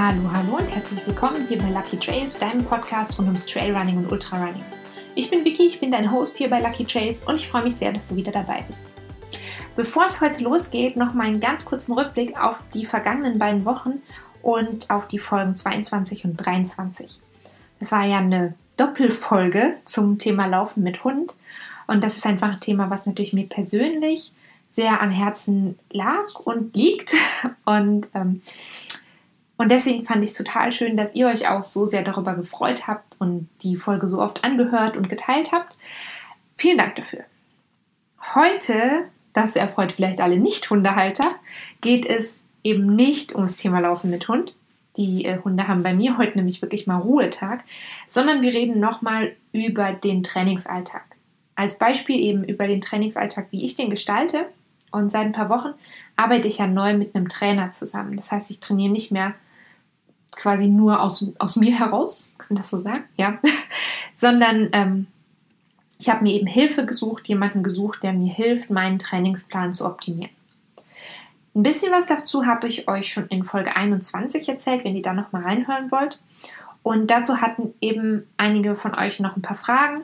Hallo, hallo und herzlich willkommen hier bei Lucky Trails, deinem Podcast rund ums Trailrunning und Ultrarunning. Ich bin Vicky, ich bin dein Host hier bei Lucky Trails und ich freue mich sehr, dass du wieder dabei bist. Bevor es heute losgeht, noch mal einen ganz kurzen Rückblick auf die vergangenen beiden Wochen und auf die Folgen 22 und 23. Es war ja eine Doppelfolge zum Thema Laufen mit Hund und das ist einfach ein Thema, was natürlich mir persönlich sehr am Herzen lag und liegt und ähm, und deswegen fand ich es total schön, dass ihr euch auch so sehr darüber gefreut habt und die Folge so oft angehört und geteilt habt. Vielen Dank dafür. Heute, das erfreut vielleicht alle Nicht-Hundehalter, geht es eben nicht ums Thema Laufen mit Hund. Die äh, Hunde haben bei mir heute nämlich wirklich mal Ruhetag, sondern wir reden nochmal über den Trainingsalltag. Als Beispiel eben über den Trainingsalltag, wie ich den gestalte. Und seit ein paar Wochen arbeite ich ja neu mit einem Trainer zusammen. Das heißt, ich trainiere nicht mehr quasi nur aus, aus mir heraus, kann man das so sagen? Ja. Sondern ähm, ich habe mir eben Hilfe gesucht, jemanden gesucht, der mir hilft, meinen Trainingsplan zu optimieren. Ein bisschen was dazu habe ich euch schon in Folge 21 erzählt, wenn ihr da nochmal reinhören wollt. Und dazu hatten eben einige von euch noch ein paar Fragen.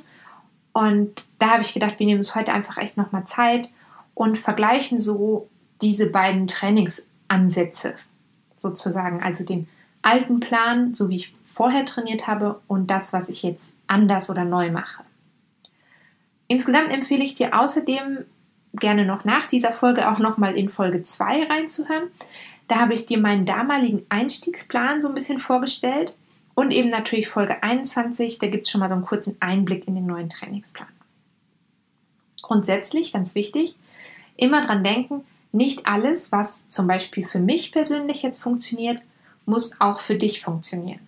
Und da habe ich gedacht, wir nehmen uns heute einfach echt nochmal Zeit und vergleichen so diese beiden Trainingsansätze sozusagen, also den alten Plan, so wie ich vorher trainiert habe, und das, was ich jetzt anders oder neu mache. Insgesamt empfehle ich dir außerdem gerne noch nach dieser Folge auch nochmal in Folge 2 reinzuhören. Da habe ich dir meinen damaligen Einstiegsplan so ein bisschen vorgestellt und eben natürlich Folge 21, da gibt es schon mal so einen kurzen Einblick in den neuen Trainingsplan. Grundsätzlich, ganz wichtig, immer dran denken, nicht alles, was zum Beispiel für mich persönlich jetzt funktioniert, muss auch für dich funktionieren.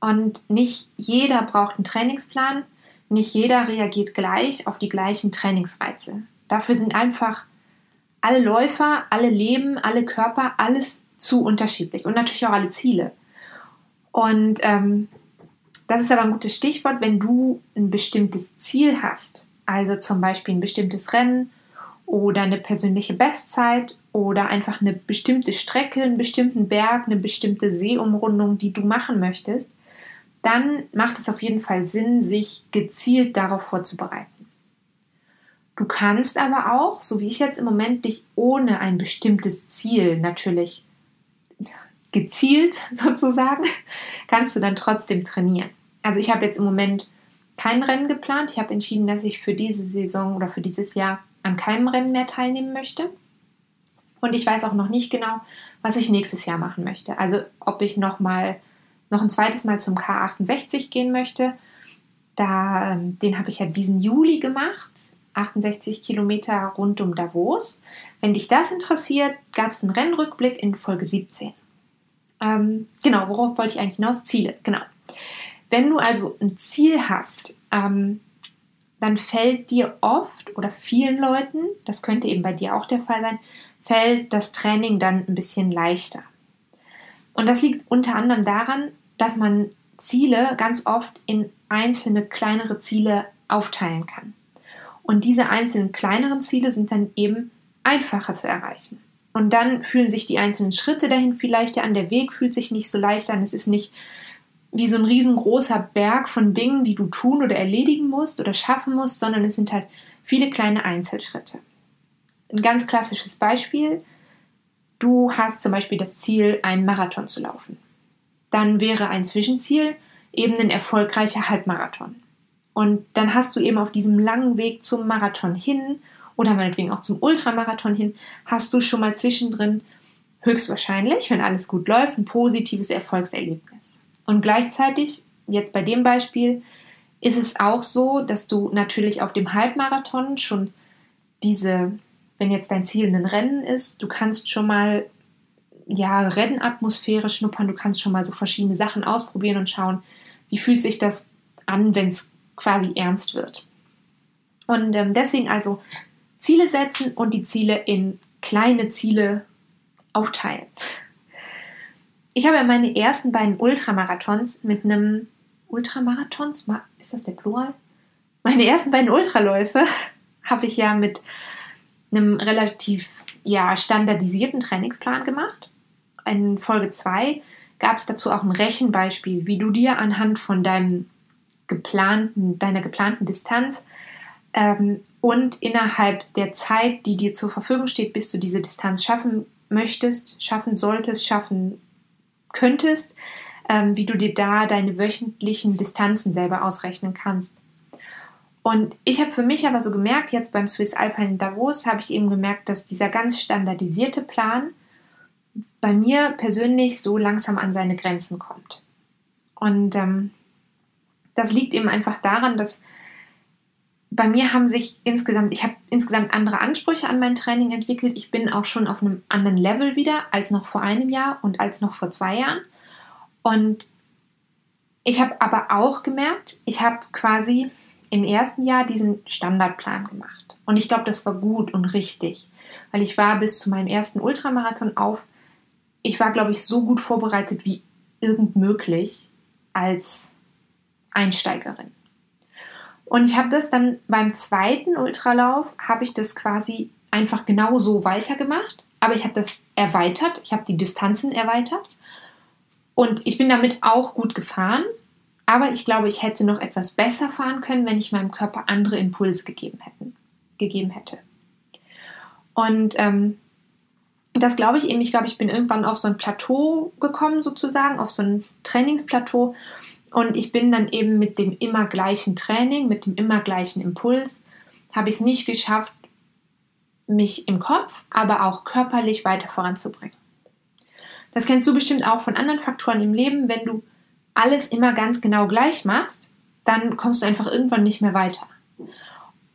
Und nicht jeder braucht einen Trainingsplan, nicht jeder reagiert gleich auf die gleichen Trainingsreize. Dafür sind einfach alle Läufer, alle Leben, alle Körper, alles zu unterschiedlich und natürlich auch alle Ziele. Und ähm, das ist aber ein gutes Stichwort, wenn du ein bestimmtes Ziel hast, also zum Beispiel ein bestimmtes Rennen oder eine persönliche Bestzeit oder einfach eine bestimmte Strecke, einen bestimmten Berg, eine bestimmte Seeumrundung, die du machen möchtest, dann macht es auf jeden Fall Sinn, sich gezielt darauf vorzubereiten. Du kannst aber auch, so wie ich jetzt im Moment, dich ohne ein bestimmtes Ziel natürlich gezielt sozusagen, kannst du dann trotzdem trainieren. Also ich habe jetzt im Moment kein Rennen geplant. Ich habe entschieden, dass ich für diese Saison oder für dieses Jahr an keinem Rennen mehr teilnehmen möchte. Und ich weiß auch noch nicht genau, was ich nächstes Jahr machen möchte. Also ob ich noch mal noch ein zweites Mal zum K68 gehen möchte. Da, ähm, den habe ich ja diesen Juli gemacht. 68 Kilometer rund um Davos. Wenn dich das interessiert, gab es einen Rennrückblick in Folge 17. Ähm, genau, worauf wollte ich eigentlich hinaus? Ziele, genau. Wenn du also ein Ziel hast, ähm, dann fällt dir oft oder vielen Leuten, das könnte eben bei dir auch der Fall sein, fällt das Training dann ein bisschen leichter. Und das liegt unter anderem daran, dass man Ziele ganz oft in einzelne kleinere Ziele aufteilen kann. Und diese einzelnen kleineren Ziele sind dann eben einfacher zu erreichen. Und dann fühlen sich die einzelnen Schritte dahin viel leichter an, der Weg fühlt sich nicht so leicht an, es ist nicht wie so ein riesengroßer Berg von Dingen, die du tun oder erledigen musst oder schaffen musst, sondern es sind halt viele kleine Einzelschritte ein ganz klassisches Beispiel. Du hast zum Beispiel das Ziel, einen Marathon zu laufen. Dann wäre ein Zwischenziel eben ein erfolgreicher Halbmarathon. Und dann hast du eben auf diesem langen Weg zum Marathon hin oder meinetwegen auch zum Ultramarathon hin, hast du schon mal zwischendrin höchstwahrscheinlich, wenn alles gut läuft, ein positives Erfolgserlebnis. Und gleichzeitig, jetzt bei dem Beispiel, ist es auch so, dass du natürlich auf dem Halbmarathon schon diese wenn jetzt dein Ziel ein Rennen ist, du kannst schon mal ja, Rennatmosphäre schnuppern, du kannst schon mal so verschiedene Sachen ausprobieren und schauen, wie fühlt sich das an, wenn es quasi ernst wird. Und ähm, deswegen also Ziele setzen und die Ziele in kleine Ziele aufteilen. Ich habe meine ersten beiden Ultramarathons mit einem Ultramarathons, ist das der Plural? Meine ersten beiden Ultraläufe habe ich ja mit einem relativ ja, standardisierten Trainingsplan gemacht. In Folge 2 gab es dazu auch ein Rechenbeispiel, wie du dir anhand von deinem geplanten, deiner geplanten Distanz ähm, und innerhalb der Zeit, die dir zur Verfügung steht, bis du diese Distanz schaffen möchtest, schaffen solltest, schaffen könntest, ähm, wie du dir da deine wöchentlichen Distanzen selber ausrechnen kannst. Und ich habe für mich aber so gemerkt, jetzt beim Swiss Alpine Davos habe ich eben gemerkt, dass dieser ganz standardisierte Plan bei mir persönlich so langsam an seine Grenzen kommt. Und ähm, das liegt eben einfach daran, dass bei mir haben sich insgesamt, ich habe insgesamt andere Ansprüche an mein Training entwickelt. Ich bin auch schon auf einem anderen Level wieder als noch vor einem Jahr und als noch vor zwei Jahren. Und ich habe aber auch gemerkt, ich habe quasi im ersten Jahr diesen Standardplan gemacht. Und ich glaube, das war gut und richtig, weil ich war bis zu meinem ersten Ultramarathon auf, ich war, glaube ich, so gut vorbereitet wie irgend möglich als Einsteigerin. Und ich habe das dann beim zweiten Ultralauf, habe ich das quasi einfach genau so weitergemacht. Aber ich habe das erweitert, ich habe die Distanzen erweitert. Und ich bin damit auch gut gefahren. Aber ich glaube, ich hätte noch etwas besser fahren können, wenn ich meinem Körper andere Impulse gegeben, hätten, gegeben hätte. Und ähm, das glaube ich eben, ich glaube, ich bin irgendwann auf so ein Plateau gekommen, sozusagen, auf so ein Trainingsplateau. Und ich bin dann eben mit dem immer gleichen Training, mit dem immer gleichen Impuls, habe ich es nicht geschafft, mich im Kopf, aber auch körperlich weiter voranzubringen. Das kennst du bestimmt auch von anderen Faktoren im Leben. Wenn du alles immer ganz genau gleich machst, dann kommst du einfach irgendwann nicht mehr weiter.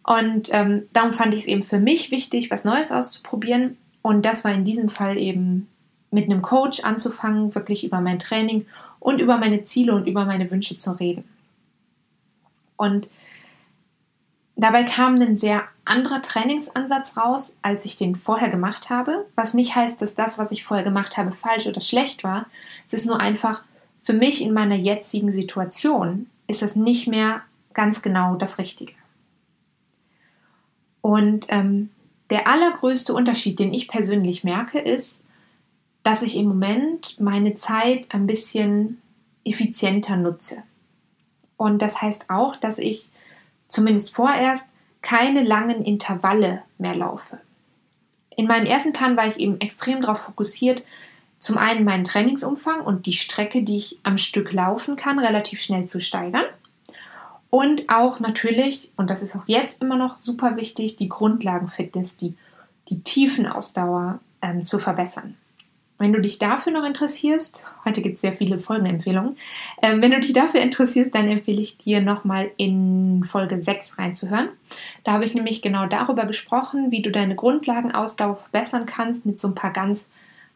Und ähm, darum fand ich es eben für mich wichtig, was Neues auszuprobieren. Und das war in diesem Fall eben mit einem Coach anzufangen, wirklich über mein Training und über meine Ziele und über meine Wünsche zu reden. Und dabei kam ein sehr anderer Trainingsansatz raus, als ich den vorher gemacht habe, was nicht heißt, dass das, was ich vorher gemacht habe, falsch oder schlecht war. Es ist nur einfach, für mich in meiner jetzigen Situation ist es nicht mehr ganz genau das Richtige. Und ähm, der allergrößte Unterschied, den ich persönlich merke, ist, dass ich im Moment meine Zeit ein bisschen effizienter nutze. Und das heißt auch, dass ich zumindest vorerst keine langen Intervalle mehr laufe. In meinem ersten Plan war ich eben extrem darauf fokussiert, zum einen meinen Trainingsumfang und die Strecke, die ich am Stück laufen kann, relativ schnell zu steigern. Und auch natürlich, und das ist auch jetzt immer noch super wichtig, die Grundlagenfitness, die, die Tiefenausdauer ähm, zu verbessern. Wenn du dich dafür noch interessierst, heute gibt es sehr viele Folgenempfehlungen, äh, wenn du dich dafür interessierst, dann empfehle ich dir nochmal in Folge 6 reinzuhören. Da habe ich nämlich genau darüber gesprochen, wie du deine Grundlagenausdauer verbessern kannst mit so ein paar ganz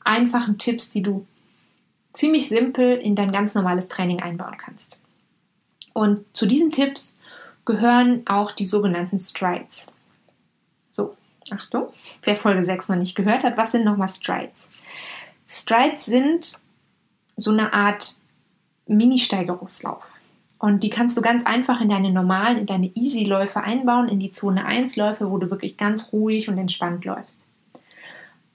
einfachen Tipps, die du ziemlich simpel in dein ganz normales Training einbauen kannst. Und zu diesen Tipps gehören auch die sogenannten Strides. So, Achtung, wer Folge 6 noch nicht gehört hat, was sind nochmal Strides? Strides sind so eine Art Mini-Steigerungslauf. Und die kannst du ganz einfach in deine normalen, in deine Easy-Läufe einbauen, in die Zone 1-Läufe, wo du wirklich ganz ruhig und entspannt läufst.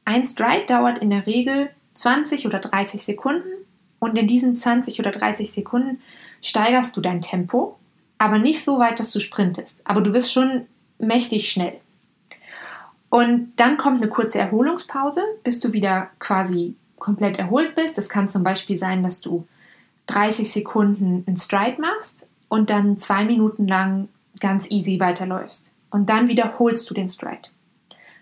Ein Stride dauert in der Regel 20 oder 30 Sekunden und in diesen 20 oder 30 Sekunden steigerst du dein Tempo, aber nicht so weit, dass du sprintest. Aber du wirst schon mächtig schnell. Und dann kommt eine kurze Erholungspause, bis du wieder quasi komplett erholt bist. Das kann zum Beispiel sein, dass du 30 Sekunden einen Stride machst und dann zwei Minuten lang ganz easy weiterläufst. Und dann wiederholst du den Stride.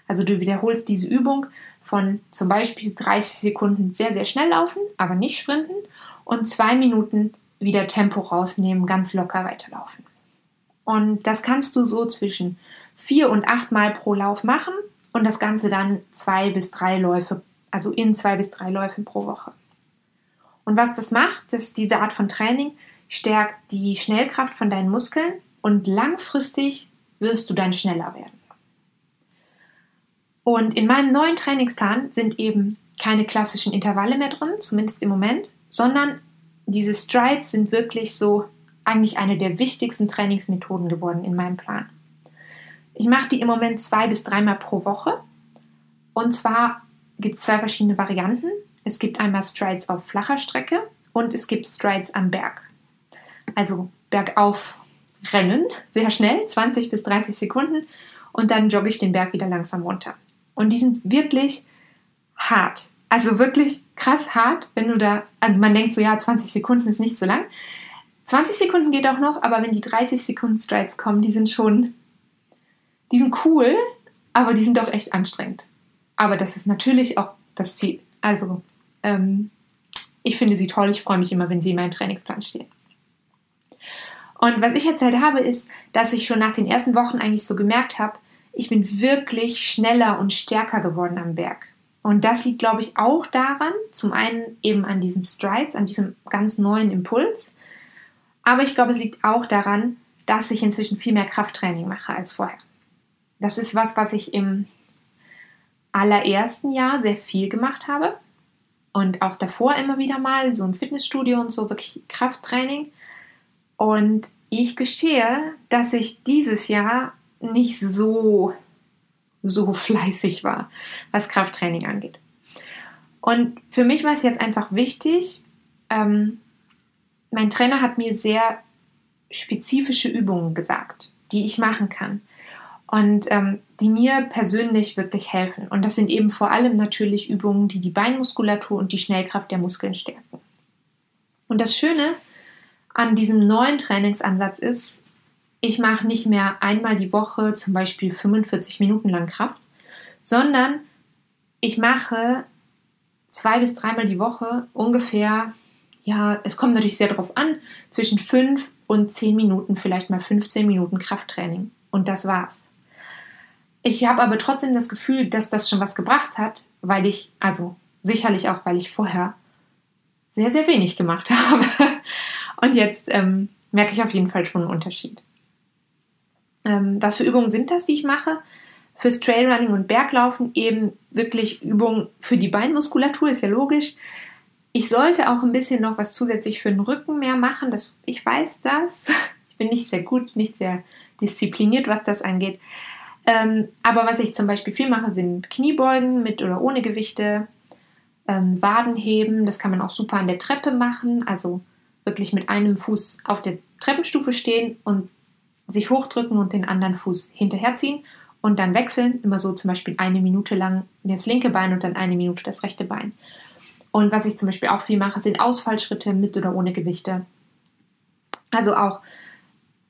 Also du wiederholst diese Übung von zum Beispiel 30 Sekunden sehr, sehr schnell laufen, aber nicht sprinten und zwei Minuten wieder Tempo rausnehmen, ganz locker weiterlaufen. Und das kannst du so zwischen vier und acht Mal pro Lauf machen und das Ganze dann zwei bis drei Läufe, also in zwei bis drei Läufen pro Woche. Und was das macht, ist diese Art von Training stärkt die Schnellkraft von deinen Muskeln und langfristig wirst du dann schneller werden. Und in meinem neuen Trainingsplan sind eben keine klassischen Intervalle mehr drin, zumindest im Moment, sondern diese Strides sind wirklich so eigentlich eine der wichtigsten Trainingsmethoden geworden in meinem Plan. Ich mache die im Moment zwei bis dreimal pro Woche. Und zwar gibt es zwei verschiedene Varianten. Es gibt einmal Strides auf flacher Strecke und es gibt Strides am Berg. Also bergauf rennen, sehr schnell, 20 bis 30 Sekunden und dann jogge ich den Berg wieder langsam runter. Und die sind wirklich hart. Also wirklich krass hart, wenn du da, also man denkt so, ja, 20 Sekunden ist nicht so lang. 20 Sekunden geht auch noch, aber wenn die 30 Sekunden Strides kommen, die sind schon, die sind cool, aber die sind auch echt anstrengend. Aber das ist natürlich auch das Ziel. Also, ähm, ich finde sie toll. Ich freue mich immer, wenn sie in meinem Trainingsplan stehen. Und was ich erzählt habe, ist, dass ich schon nach den ersten Wochen eigentlich so gemerkt habe, ich bin wirklich schneller und stärker geworden am Berg. Und das liegt, glaube ich, auch daran, zum einen eben an diesen Strides, an diesem ganz neuen Impuls. Aber ich glaube, es liegt auch daran, dass ich inzwischen viel mehr Krafttraining mache als vorher. Das ist was, was ich im allerersten Jahr sehr viel gemacht habe. Und auch davor immer wieder mal, so ein Fitnessstudio und so, wirklich Krafttraining. Und ich gestehe, dass ich dieses Jahr nicht so, so fleißig war, was Krafttraining angeht. Und für mich war es jetzt einfach wichtig, ähm, mein Trainer hat mir sehr spezifische Übungen gesagt, die ich machen kann und ähm, die mir persönlich wirklich helfen. Und das sind eben vor allem natürlich Übungen, die die Beinmuskulatur und die Schnellkraft der Muskeln stärken. Und das Schöne an diesem neuen Trainingsansatz ist, ich mache nicht mehr einmal die Woche zum Beispiel 45 Minuten lang Kraft, sondern ich mache zwei bis dreimal die Woche ungefähr, ja, es kommt natürlich sehr darauf an, zwischen fünf und zehn Minuten, vielleicht mal 15 Minuten Krafttraining. Und das war's. Ich habe aber trotzdem das Gefühl, dass das schon was gebracht hat, weil ich, also sicherlich auch, weil ich vorher sehr, sehr wenig gemacht habe. Und jetzt ähm, merke ich auf jeden Fall schon einen Unterschied. Ähm, was für Übungen sind das, die ich mache? Fürs Trailrunning und Berglaufen eben wirklich Übungen für die Beinmuskulatur, ist ja logisch. Ich sollte auch ein bisschen noch was zusätzlich für den Rücken mehr machen. Das, ich weiß das. Ich bin nicht sehr gut, nicht sehr diszipliniert, was das angeht. Ähm, aber was ich zum Beispiel viel mache, sind Kniebeugen mit oder ohne Gewichte, ähm, Wadenheben. Das kann man auch super an der Treppe machen. Also wirklich mit einem Fuß auf der Treppenstufe stehen und sich hochdrücken und den anderen Fuß hinterherziehen und dann wechseln. Immer so zum Beispiel eine Minute lang das linke Bein und dann eine Minute das rechte Bein. Und was ich zum Beispiel auch viel mache, sind Ausfallschritte mit oder ohne Gewichte. Also auch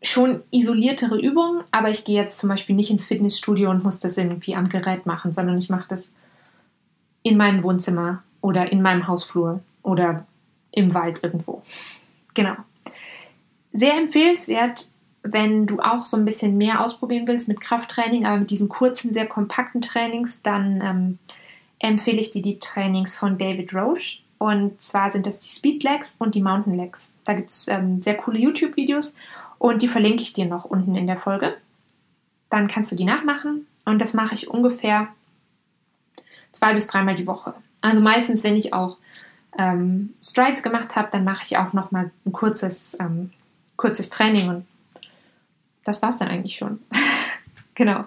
schon isoliertere Übungen, aber ich gehe jetzt zum Beispiel nicht ins Fitnessstudio und muss das irgendwie am Gerät machen, sondern ich mache das in meinem Wohnzimmer oder in meinem Hausflur oder im Wald irgendwo. Genau. Sehr empfehlenswert, wenn du auch so ein bisschen mehr ausprobieren willst mit Krafttraining, aber mit diesen kurzen, sehr kompakten Trainings, dann ähm, empfehle ich dir die Trainings von David Roche. Und zwar sind das die Speed Legs und die Mountain Legs. Da gibt es ähm, sehr coole YouTube-Videos und die verlinke ich dir noch unten in der Folge. Dann kannst du die nachmachen und das mache ich ungefähr zwei bis dreimal die Woche. Also meistens, wenn ich auch ähm, Strides gemacht habe, dann mache ich auch noch mal ein kurzes, ähm, kurzes Training und das war es dann eigentlich schon. genau.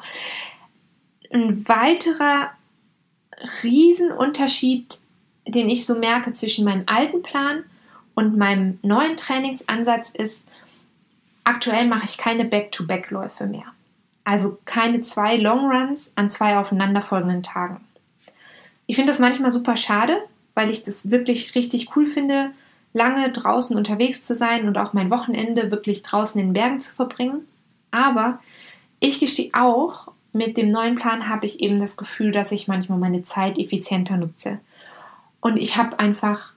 Ein weiterer Riesenunterschied, den ich so merke zwischen meinem alten Plan und meinem neuen Trainingsansatz ist, aktuell mache ich keine Back-to-Back-Läufe mehr. Also keine zwei Longruns an zwei aufeinanderfolgenden Tagen. Ich finde das manchmal super schade, weil ich das wirklich richtig cool finde, lange draußen unterwegs zu sein und auch mein Wochenende wirklich draußen in den Bergen zu verbringen. Aber ich gestehe auch, mit dem neuen Plan habe ich eben das Gefühl, dass ich manchmal meine Zeit effizienter nutze. Und ich habe einfach,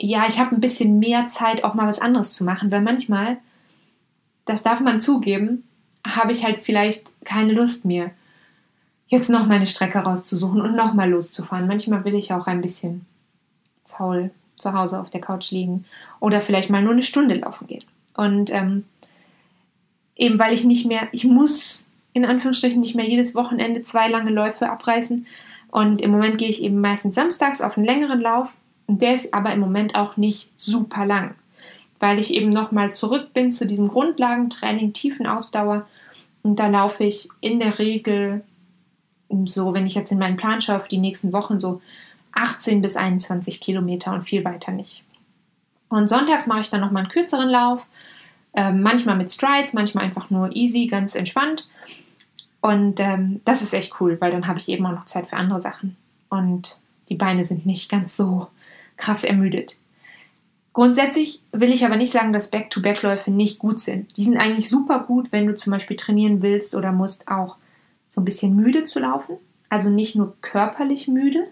ja, ich habe ein bisschen mehr Zeit, auch mal was anderes zu machen, weil manchmal, das darf man zugeben, habe ich halt vielleicht keine Lust mehr, jetzt noch meine Strecke rauszusuchen und nochmal loszufahren. Manchmal will ich auch ein bisschen faul zu Hause auf der Couch liegen oder vielleicht mal nur eine Stunde laufen gehen. Und ähm, eben weil ich nicht mehr, ich muss in Anführungsstrichen nicht mehr jedes Wochenende zwei lange Läufe abreißen. Und im Moment gehe ich eben meistens samstags auf einen längeren Lauf. Und der ist aber im Moment auch nicht super lang, weil ich eben nochmal zurück bin zu diesem Grundlagentraining, tiefen Ausdauer. Und da laufe ich in der Regel so, wenn ich jetzt in meinen Plan schaue, auf die nächsten Wochen so 18 bis 21 Kilometer und viel weiter nicht. Und sonntags mache ich dann nochmal einen kürzeren Lauf, äh, manchmal mit Strides, manchmal einfach nur easy, ganz entspannt. Und ähm, das ist echt cool, weil dann habe ich eben auch noch Zeit für andere Sachen. Und die Beine sind nicht ganz so krass ermüdet. Grundsätzlich will ich aber nicht sagen, dass Back-to-Back-Läufe nicht gut sind. Die sind eigentlich super gut, wenn du zum Beispiel trainieren willst oder musst auch so ein bisschen müde zu laufen. Also nicht nur körperlich müde,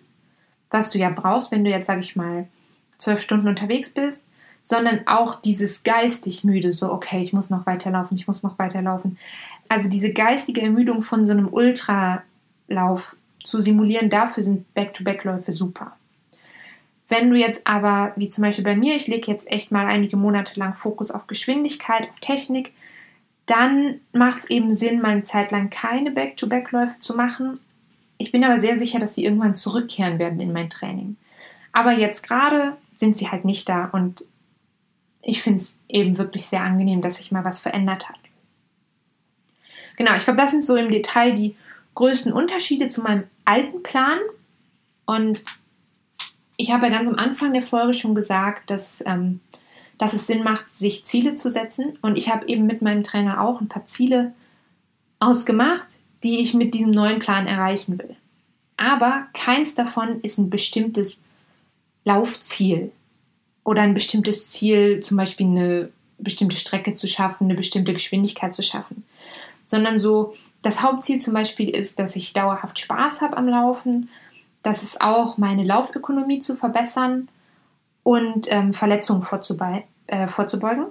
was du ja brauchst, wenn du jetzt, sag ich mal, zwölf Stunden unterwegs bist, sondern auch dieses geistig müde, so, okay, ich muss noch weiterlaufen, ich muss noch weiterlaufen. Also diese geistige Ermüdung von so einem Ultralauf zu simulieren, dafür sind Back-to-Back-Läufe super. Wenn du jetzt aber, wie zum Beispiel bei mir, ich lege jetzt echt mal einige Monate lang Fokus auf Geschwindigkeit, auf Technik, dann macht es eben Sinn, mal eine Zeit lang keine Back-to-Back-Läufe zu machen. Ich bin aber sehr sicher, dass die irgendwann zurückkehren werden in mein Training. Aber jetzt gerade sind sie halt nicht da und ich finde es eben wirklich sehr angenehm, dass sich mal was verändert hat. Genau, ich glaube, das sind so im Detail die größten Unterschiede zu meinem alten Plan. Und ich habe ja ganz am Anfang der Folge schon gesagt, dass, ähm, dass es Sinn macht, sich Ziele zu setzen. Und ich habe eben mit meinem Trainer auch ein paar Ziele ausgemacht, die ich mit diesem neuen Plan erreichen will. Aber keins davon ist ein bestimmtes Laufziel oder ein bestimmtes Ziel, zum Beispiel eine bestimmte Strecke zu schaffen, eine bestimmte Geschwindigkeit zu schaffen, sondern so das Hauptziel zum Beispiel ist, dass ich dauerhaft Spaß habe am Laufen, dass es auch meine Laufökonomie zu verbessern und ähm, Verletzungen äh, vorzubeugen.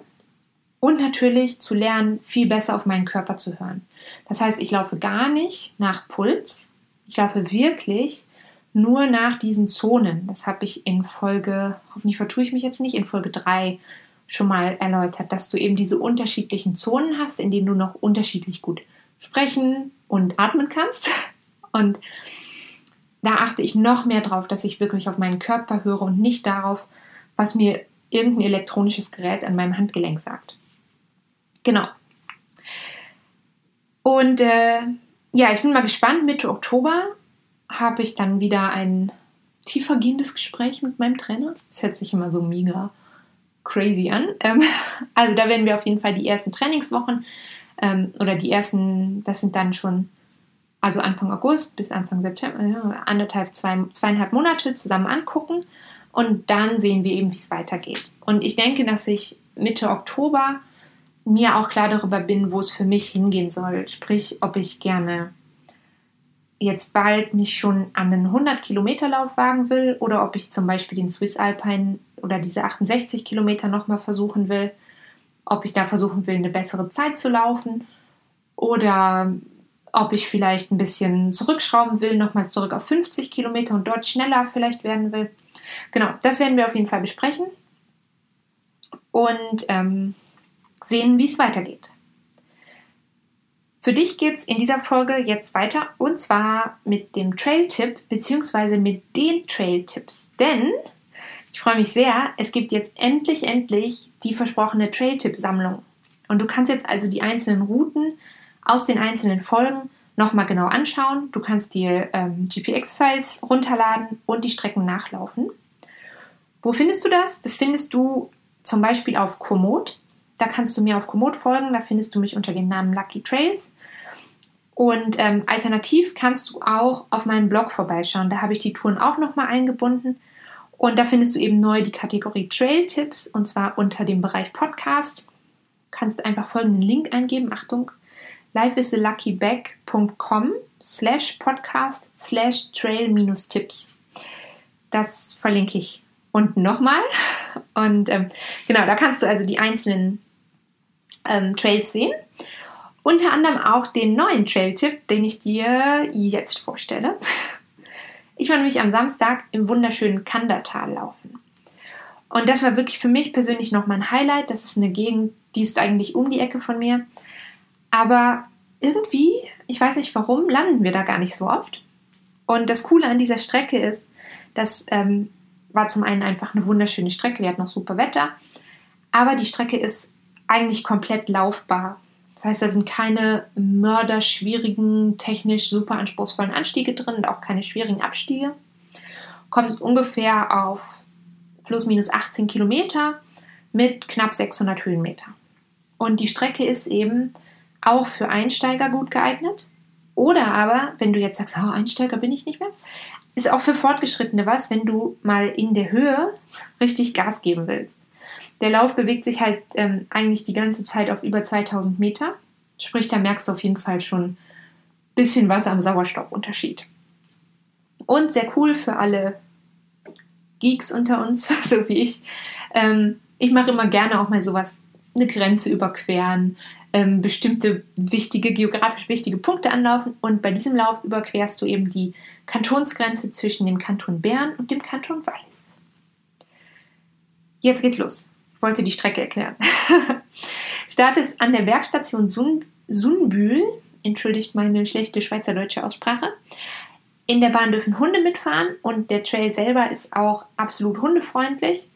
Und natürlich zu lernen, viel besser auf meinen Körper zu hören. Das heißt, ich laufe gar nicht nach Puls. Ich laufe wirklich nur nach diesen Zonen. Das habe ich in Folge, hoffentlich vertue ich mich jetzt nicht, in Folge 3 schon mal erläutert, dass du eben diese unterschiedlichen Zonen hast, in denen du noch unterschiedlich gut sprechen und atmen kannst. Und da achte ich noch mehr drauf, dass ich wirklich auf meinen Körper höre und nicht darauf, was mir irgendein elektronisches Gerät an meinem Handgelenk sagt. Genau. Und äh, ja, ich bin mal gespannt. Mitte Oktober habe ich dann wieder ein tiefergehendes Gespräch mit meinem Trainer. Das hört sich immer so mega crazy an. Ähm, also da werden wir auf jeden Fall die ersten Trainingswochen ähm, oder die ersten, das sind dann schon also Anfang August bis Anfang September, anderthalb, zwei, zweieinhalb Monate zusammen angucken und dann sehen wir eben, wie es weitergeht. Und ich denke, dass ich Mitte Oktober mir auch klar darüber bin, wo es für mich hingehen soll. Sprich, ob ich gerne jetzt bald mich schon an den 100 Kilometer Lauf wagen will oder ob ich zum Beispiel den Swiss Alpine oder diese 68 Kilometer nochmal versuchen will, ob ich da versuchen will, eine bessere Zeit zu laufen oder ob ich vielleicht ein bisschen zurückschrauben will, nochmal zurück auf 50 Kilometer und dort schneller vielleicht werden will. Genau, das werden wir auf jeden Fall besprechen und ähm, sehen, wie es weitergeht. Für dich geht es in dieser Folge jetzt weiter und zwar mit dem Trail-Tipp bzw. mit den Trail-Tipps. Denn ich freue mich sehr, es gibt jetzt endlich, endlich die versprochene Trail-Tipp-Sammlung. Und du kannst jetzt also die einzelnen Routen aus den einzelnen Folgen nochmal genau anschauen. Du kannst dir ähm, GPX-Files runterladen und die Strecken nachlaufen. Wo findest du das? Das findest du zum Beispiel auf Komoot. Da kannst du mir auf Komoot folgen. Da findest du mich unter dem Namen Lucky Trails. Und ähm, alternativ kannst du auch auf meinem Blog vorbeischauen. Da habe ich die Touren auch nochmal eingebunden. Und da findest du eben neu die Kategorie Trail Tipps und zwar unter dem Bereich Podcast. Du kannst einfach folgenden Link eingeben. Achtung, lifeisoluckyback.com slash podcast slash trail minus Tipps. Das verlinke ich unten nochmal. Und ähm, genau, da kannst du also die einzelnen ähm, Trails sehen. Unter anderem auch den neuen Trail-Tipp, den ich dir jetzt vorstelle. Ich war nämlich am Samstag im wunderschönen Kandertal laufen. Und das war wirklich für mich persönlich nochmal ein Highlight. Das ist eine Gegend, die ist eigentlich um die Ecke von mir. Aber irgendwie, ich weiß nicht warum, landen wir da gar nicht so oft. Und das Coole an dieser Strecke ist, das ähm, war zum einen einfach eine wunderschöne Strecke. Wir hatten noch super Wetter. Aber die Strecke ist eigentlich komplett laufbar. Das heißt, da sind keine mörderschwierigen, technisch super anspruchsvollen Anstiege drin und auch keine schwierigen Abstiege. kommst ungefähr auf plus minus 18 Kilometer mit knapp 600 Höhenmeter. Und die Strecke ist eben auch für Einsteiger gut geeignet. Oder aber, wenn du jetzt sagst, oh, Einsteiger bin ich nicht mehr, ist auch für Fortgeschrittene was, wenn du mal in der Höhe richtig Gas geben willst. Der Lauf bewegt sich halt ähm, eigentlich die ganze Zeit auf über 2000 Meter. Sprich, da merkst du auf jeden Fall schon ein bisschen was am Sauerstoffunterschied. Und sehr cool für alle Geeks unter uns, so wie ich. Ähm, ich mache immer gerne auch mal sowas, eine Grenze überqueren, ähm, bestimmte wichtige, geografisch wichtige Punkte anlaufen. Und bei diesem Lauf überquerst du eben die Kantonsgrenze zwischen dem Kanton Bern und dem Kanton Wallis. Jetzt geht's los. Ich wollte die Strecke erklären. Start ist an der Bergstation Sun Sunbühl. Entschuldigt meine schlechte schweizerdeutsche Aussprache. In der Bahn dürfen Hunde mitfahren und der Trail selber ist auch absolut hundefreundlich.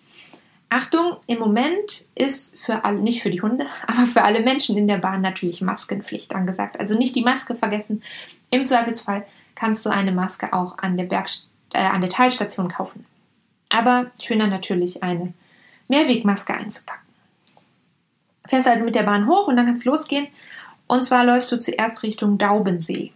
Achtung, im Moment ist für alle, nicht für die Hunde, aber für alle Menschen in der Bahn natürlich Maskenpflicht angesagt. Also nicht die Maske vergessen. Im Zweifelsfall kannst du eine Maske auch an der, Berg, äh, an der Teilstation kaufen. Aber schöner natürlich eine Mehrwegmaske einzupacken. Fährst also mit der Bahn hoch und dann kann es losgehen. Und zwar läufst du zuerst Richtung Daubensee.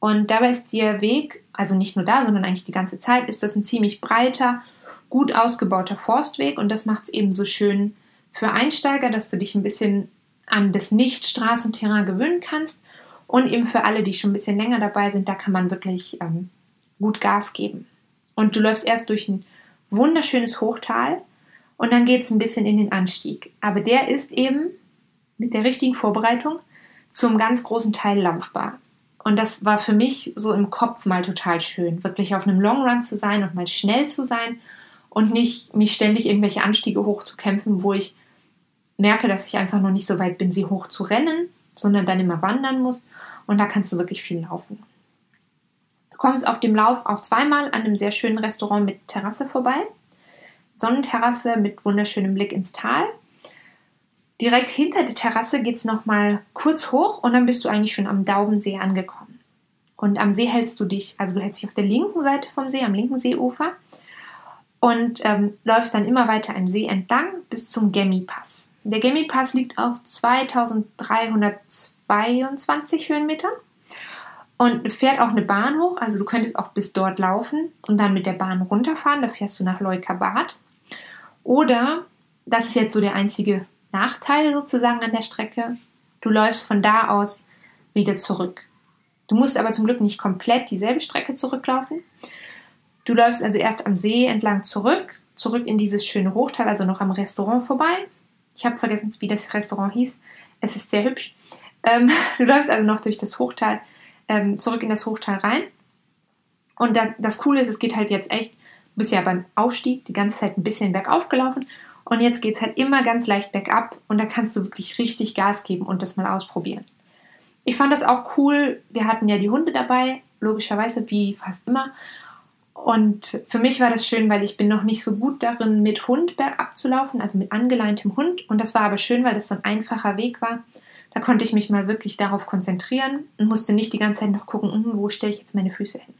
Und dabei ist der Weg, also nicht nur da, sondern eigentlich die ganze Zeit, ist das ein ziemlich breiter, gut ausgebauter Forstweg. Und das macht es eben so schön für Einsteiger, dass du dich ein bisschen an das Nicht-Straßenterrain gewöhnen kannst. Und eben für alle, die schon ein bisschen länger dabei sind, da kann man wirklich ähm, gut Gas geben. Und du läufst erst durch ein wunderschönes Hochtal und dann geht es ein bisschen in den Anstieg. Aber der ist eben mit der richtigen Vorbereitung zum ganz großen Teil laufbar. Und das war für mich so im Kopf mal total schön, wirklich auf einem Long Run zu sein und mal schnell zu sein und nicht mich ständig irgendwelche Anstiege hochzukämpfen, wo ich merke, dass ich einfach noch nicht so weit bin, sie hoch zu rennen, sondern dann immer wandern muss. Und da kannst du wirklich viel laufen. Du kommst auf dem Lauf auch zweimal an einem sehr schönen Restaurant mit Terrasse vorbei. Sonnenterrasse mit wunderschönem Blick ins Tal. Direkt hinter der Terrasse geht es nochmal kurz hoch und dann bist du eigentlich schon am Daubensee angekommen. Und am See hältst du dich, also du hältst dich auf der linken Seite vom See, am linken Seeufer und ähm, läufst dann immer weiter am See entlang bis zum Gemmi-Pass. Der Gemmi-Pass liegt auf 2322 Höhenmetern und fährt auch eine Bahn hoch. Also du könntest auch bis dort laufen und dann mit der Bahn runterfahren. Da fährst du nach Leukabad. Oder, das ist jetzt so der einzige Nachteil sozusagen an der Strecke, du läufst von da aus wieder zurück. Du musst aber zum Glück nicht komplett dieselbe Strecke zurücklaufen. Du läufst also erst am See entlang zurück, zurück in dieses schöne Hochtal, also noch am Restaurant vorbei. Ich habe vergessen, wie das Restaurant hieß. Es ist sehr hübsch. Ähm, du läufst also noch durch das Hochtal, ähm, zurück in das Hochtal rein. Und da, das Coole ist, es geht halt jetzt echt, du bist ja beim Aufstieg die ganze Zeit ein bisschen bergauf gelaufen und jetzt geht es halt immer ganz leicht bergab und da kannst du wirklich richtig Gas geben und das mal ausprobieren. Ich fand das auch cool. Wir hatten ja die Hunde dabei, logischerweise wie fast immer. Und für mich war das schön, weil ich bin noch nicht so gut darin, mit Hund bergab zu laufen, also mit angeleintem Hund. Und das war aber schön, weil das so ein einfacher Weg war. Da konnte ich mich mal wirklich darauf konzentrieren und musste nicht die ganze Zeit noch gucken, hm, wo stelle ich jetzt meine Füße hin.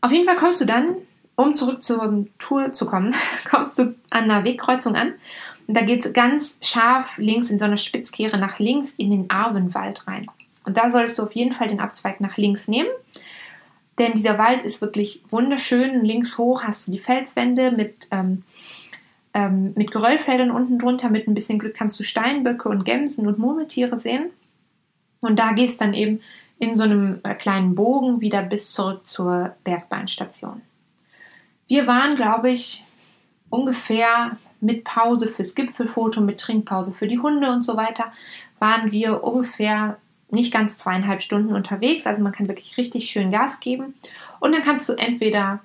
Auf jeden Fall kommst du dann, um zurück zur Tour zu kommen, kommst du an einer Wegkreuzung an. Und da geht es ganz scharf links in so einer Spitzkehre nach links in den Arvenwald rein. Und da solltest du auf jeden Fall den Abzweig nach links nehmen denn dieser Wald ist wirklich wunderschön. Links hoch hast du die Felswände mit, ähm, ähm, mit Geröllfeldern unten drunter. Mit ein bisschen Glück kannst du Steinböcke und Gämsen und Murmeltiere sehen. Und da gehst dann eben in so einem äh, kleinen Bogen wieder bis zurück zur Bergbahnstation. Wir waren, glaube ich, ungefähr mit Pause fürs Gipfelfoto, mit Trinkpause für die Hunde und so weiter, waren wir ungefähr nicht ganz zweieinhalb Stunden unterwegs. Also man kann wirklich richtig schön Gas geben. Und dann kannst du entweder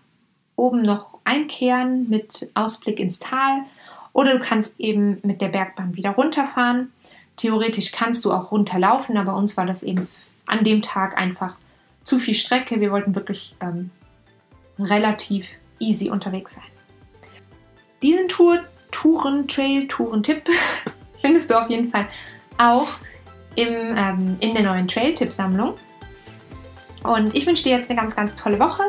oben noch einkehren mit Ausblick ins Tal oder du kannst eben mit der Bergbahn wieder runterfahren. Theoretisch kannst du auch runterlaufen, aber uns war das eben an dem Tag einfach zu viel Strecke. Wir wollten wirklich ähm, relativ easy unterwegs sein. Diesen Tour, Touren, Trail, Touren-Tipp findest du auf jeden Fall auch im, ähm, in der neuen Trail-Tipp-Sammlung. Und ich wünsche dir jetzt eine ganz, ganz tolle Woche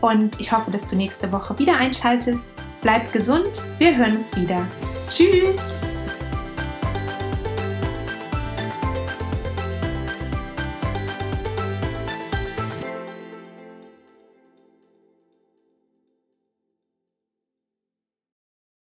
Und ich hoffe, dass du nächste Woche wieder einschaltest. Bleib gesund, wir hören uns wieder. Tschüss!